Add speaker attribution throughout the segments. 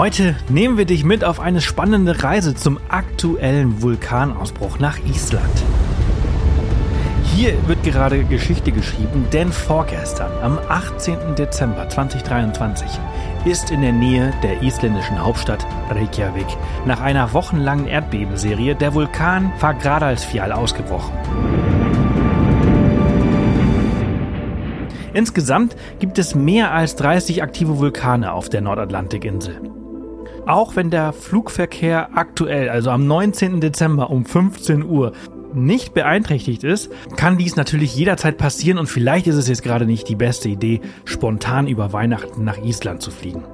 Speaker 1: Heute nehmen wir dich mit auf eine spannende Reise zum aktuellen Vulkanausbruch nach Island. Hier wird gerade Geschichte geschrieben, denn vorgestern, am 18. Dezember 2023, ist in der Nähe der isländischen Hauptstadt Reykjavik nach einer wochenlangen Erdbebenserie der Vulkan Fagradalsfjall ausgebrochen. Insgesamt gibt es mehr als 30 aktive Vulkane auf der Nordatlantikinsel. Auch wenn der Flugverkehr aktuell, also am 19. Dezember um 15 Uhr, nicht beeinträchtigt ist, kann dies natürlich jederzeit passieren und vielleicht ist es jetzt gerade nicht die beste Idee, spontan über Weihnachten nach Island zu fliegen.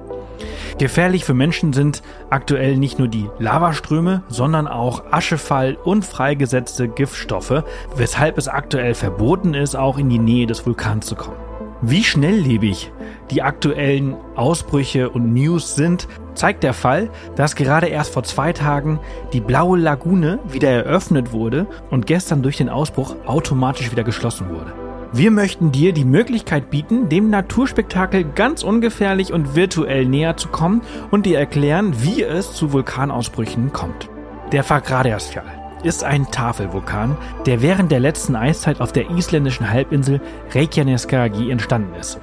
Speaker 1: Gefährlich für Menschen sind aktuell nicht nur die Lavaströme, sondern auch Aschefall und freigesetzte Giftstoffe, weshalb es aktuell verboten ist, auch in die Nähe des Vulkans zu kommen. Wie schnelllebig die aktuellen Ausbrüche und News sind, zeigt der Fall, dass gerade erst vor zwei Tagen die blaue Lagune wieder eröffnet wurde und gestern durch den Ausbruch automatisch wieder geschlossen wurde. Wir möchten dir die Möglichkeit bieten, dem Naturspektakel ganz ungefährlich und virtuell näher zu kommen und dir erklären, wie es zu Vulkanausbrüchen kommt. Der Fagradiasfjall ist ein Tafelvulkan, der während der letzten Eiszeit auf der isländischen Halbinsel Reykjaneskargi entstanden ist.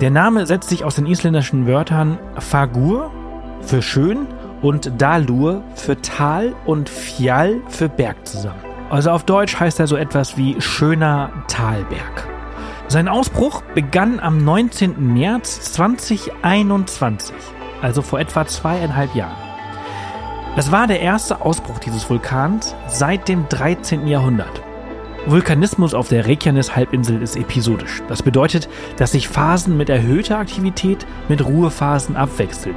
Speaker 1: Der Name setzt sich aus den isländischen Wörtern Fagur für schön und Dalur für Tal und Fjall für Berg zusammen. Also auf Deutsch heißt er so etwas wie schöner Talberg. Sein Ausbruch begann am 19. März 2021, also vor etwa zweieinhalb Jahren. Es war der erste Ausbruch dieses Vulkans seit dem 13. Jahrhundert. Vulkanismus auf der Reykjanes-Halbinsel ist episodisch. Das bedeutet, dass sich Phasen mit erhöhter Aktivität mit Ruhephasen abwechseln.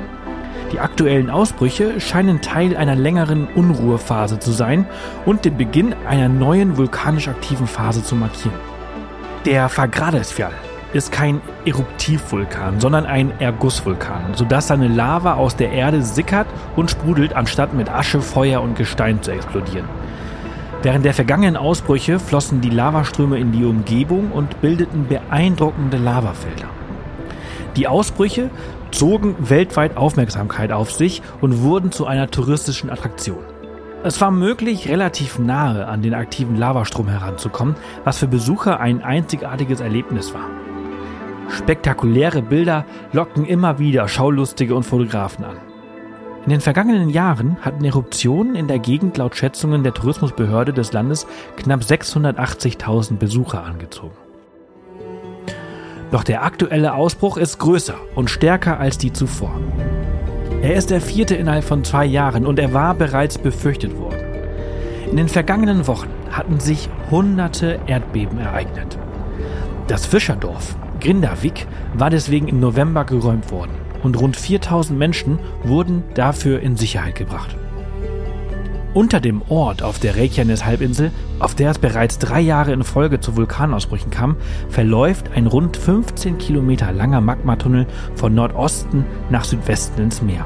Speaker 1: Die aktuellen Ausbrüche scheinen Teil einer längeren Unruhephase zu sein und den Beginn einer neuen vulkanisch aktiven Phase zu markieren. Der Fagradesfjall ist kein Eruptivvulkan, sondern ein Ergussvulkan, sodass seine Lava aus der Erde sickert und sprudelt, anstatt mit Asche, Feuer und Gestein zu explodieren. Während der vergangenen Ausbrüche flossen die Lavaströme in die Umgebung und bildeten beeindruckende Lavafelder. Die Ausbrüche zogen weltweit Aufmerksamkeit auf sich und wurden zu einer touristischen Attraktion. Es war möglich, relativ nahe an den aktiven Lavastrom heranzukommen, was für Besucher ein einzigartiges Erlebnis war. Spektakuläre Bilder locken immer wieder Schaulustige und Fotografen an. In den vergangenen Jahren hatten Eruptionen in der Gegend laut Schätzungen der Tourismusbehörde des Landes knapp 680.000 Besucher angezogen. Doch der aktuelle Ausbruch ist größer und stärker als die zuvor. Er ist der vierte innerhalb von zwei Jahren und er war bereits befürchtet worden. In den vergangenen Wochen hatten sich hunderte Erdbeben ereignet. Das Fischerdorf Grindavik war deswegen im November geräumt worden und rund 4000 Menschen wurden dafür in Sicherheit gebracht. Unter dem Ort auf der Reykjanes-Halbinsel, auf der es bereits drei Jahre in Folge zu Vulkanausbrüchen kam, verläuft ein rund 15 Kilometer langer Magmatunnel von Nordosten nach Südwesten ins Meer.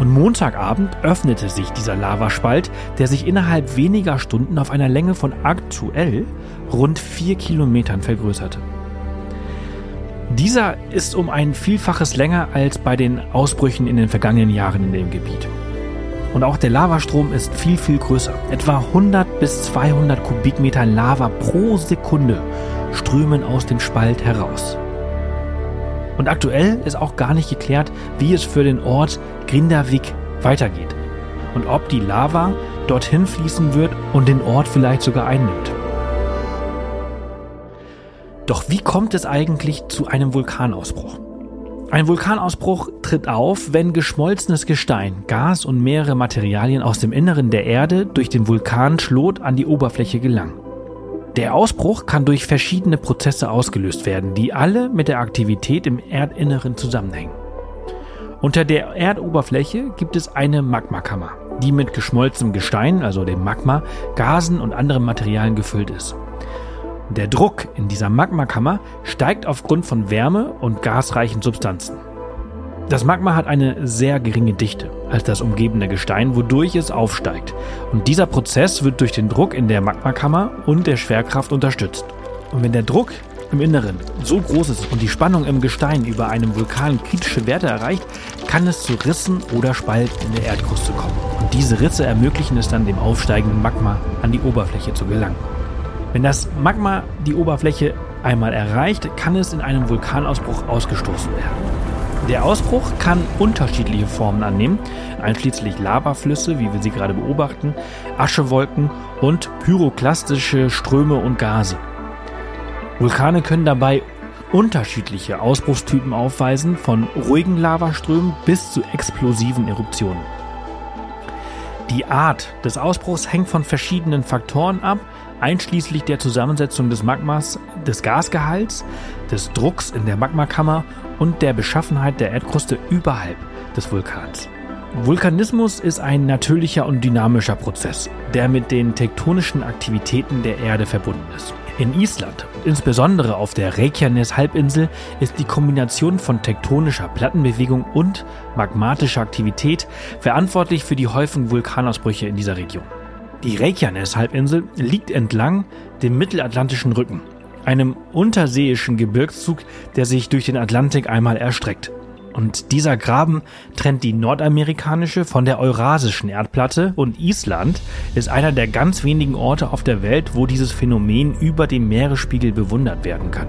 Speaker 1: Und Montagabend öffnete sich dieser Lavaspalt, der sich innerhalb weniger Stunden auf einer Länge von aktuell rund vier Kilometern vergrößerte. Dieser ist um ein Vielfaches länger als bei den Ausbrüchen in den vergangenen Jahren in dem Gebiet. Und auch der Lavastrom ist viel, viel größer. Etwa 100 bis 200 Kubikmeter Lava pro Sekunde strömen aus dem Spalt heraus. Und aktuell ist auch gar nicht geklärt, wie es für den Ort Grindavik weitergeht und ob die Lava dorthin fließen wird und den Ort vielleicht sogar einnimmt. Doch wie kommt es eigentlich zu einem Vulkanausbruch? Ein Vulkanausbruch tritt auf, wenn geschmolzenes Gestein, Gas und mehrere Materialien aus dem Inneren der Erde durch den Vulkan Schlot an die Oberfläche gelangen. Der Ausbruch kann durch verschiedene Prozesse ausgelöst werden, die alle mit der Aktivität im Erdinneren zusammenhängen. Unter der Erdoberfläche gibt es eine Magmakammer, die mit geschmolzenem Gestein, also dem Magma, Gasen und anderen Materialien gefüllt ist. Der Druck in dieser Magmakammer steigt aufgrund von Wärme und gasreichen Substanzen. Das Magma hat eine sehr geringe Dichte als das umgebende Gestein, wodurch es aufsteigt. Und dieser Prozess wird durch den Druck in der Magmakammer und der Schwerkraft unterstützt. Und wenn der Druck im Inneren so groß ist und die Spannung im Gestein über einem Vulkan kritische Werte erreicht, kann es zu Rissen oder Spalten in der Erdkruste kommen. Und diese Risse ermöglichen es dann dem aufsteigenden Magma an die Oberfläche zu gelangen. Wenn das Magma die Oberfläche einmal erreicht, kann es in einem Vulkanausbruch ausgestoßen werden. Der Ausbruch kann unterschiedliche Formen annehmen, einschließlich Lavaflüsse, wie wir sie gerade beobachten, Aschewolken und pyroklastische Ströme und Gase. Vulkane können dabei unterschiedliche Ausbruchstypen aufweisen, von ruhigen Lavaströmen bis zu explosiven Eruptionen. Die Art des Ausbruchs hängt von verschiedenen Faktoren ab, einschließlich der Zusammensetzung des Magmas, des Gasgehalts, des Drucks in der Magmakammer und der Beschaffenheit der Erdkruste überhalb des Vulkans. Vulkanismus ist ein natürlicher und dynamischer Prozess, der mit den tektonischen Aktivitäten der Erde verbunden ist. In Island, insbesondere auf der Reykjanes-Halbinsel, ist die Kombination von tektonischer Plattenbewegung und magmatischer Aktivität verantwortlich für die häufigen Vulkanausbrüche in dieser Region. Die Reykjanes-Halbinsel liegt entlang dem Mittelatlantischen Rücken, einem unterseeischen Gebirgszug, der sich durch den Atlantik einmal erstreckt. Und dieser Graben trennt die nordamerikanische von der eurasischen Erdplatte und Island ist einer der ganz wenigen Orte auf der Welt, wo dieses Phänomen über dem Meeresspiegel bewundert werden kann.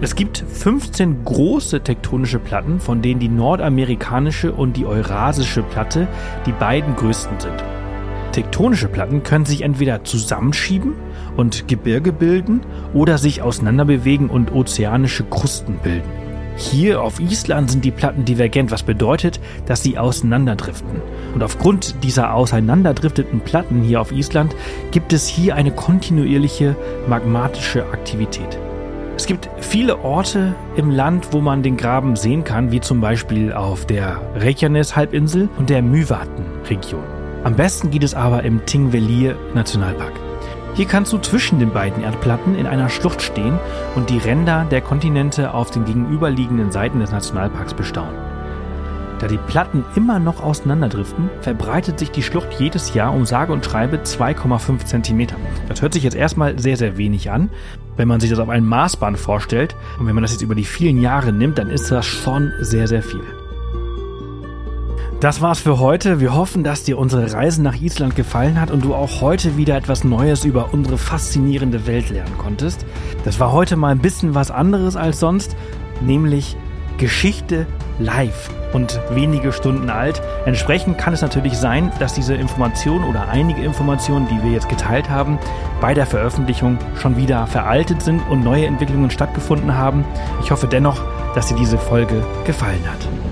Speaker 1: Es gibt 15 große tektonische Platten, von denen die nordamerikanische und die eurasische Platte die beiden größten sind. Tektonische Platten können sich entweder zusammenschieben und Gebirge bilden oder sich auseinanderbewegen und ozeanische Krusten bilden. Hier auf Island sind die Platten divergent, was bedeutet, dass sie auseinanderdriften. Und aufgrund dieser auseinanderdrifteten Platten hier auf Island gibt es hier eine kontinuierliche magmatische Aktivität. Es gibt viele Orte im Land, wo man den Graben sehen kann, wie zum Beispiel auf der Reykjanes-Halbinsel und der Mývatn-Region. Am besten geht es aber im Tingvellir Nationalpark. Hier kannst du zwischen den beiden Erdplatten in einer Schlucht stehen und die Ränder der Kontinente auf den gegenüberliegenden Seiten des Nationalparks bestaunen. Da die Platten immer noch auseinanderdriften, verbreitet sich die Schlucht jedes Jahr um sage und schreibe 2,5 cm. Das hört sich jetzt erstmal sehr, sehr wenig an. Wenn man sich das auf einem Maßband vorstellt und wenn man das jetzt über die vielen Jahre nimmt, dann ist das schon sehr, sehr viel. Das war's für heute. Wir hoffen, dass dir unsere Reise nach Island gefallen hat und du auch heute wieder etwas Neues über unsere faszinierende Welt lernen konntest. Das war heute mal ein bisschen was anderes als sonst, nämlich Geschichte live und wenige Stunden alt. Entsprechend kann es natürlich sein, dass diese Informationen oder einige Informationen, die wir jetzt geteilt haben, bei der Veröffentlichung schon wieder veraltet sind und neue Entwicklungen stattgefunden haben. Ich hoffe dennoch, dass dir diese Folge gefallen hat.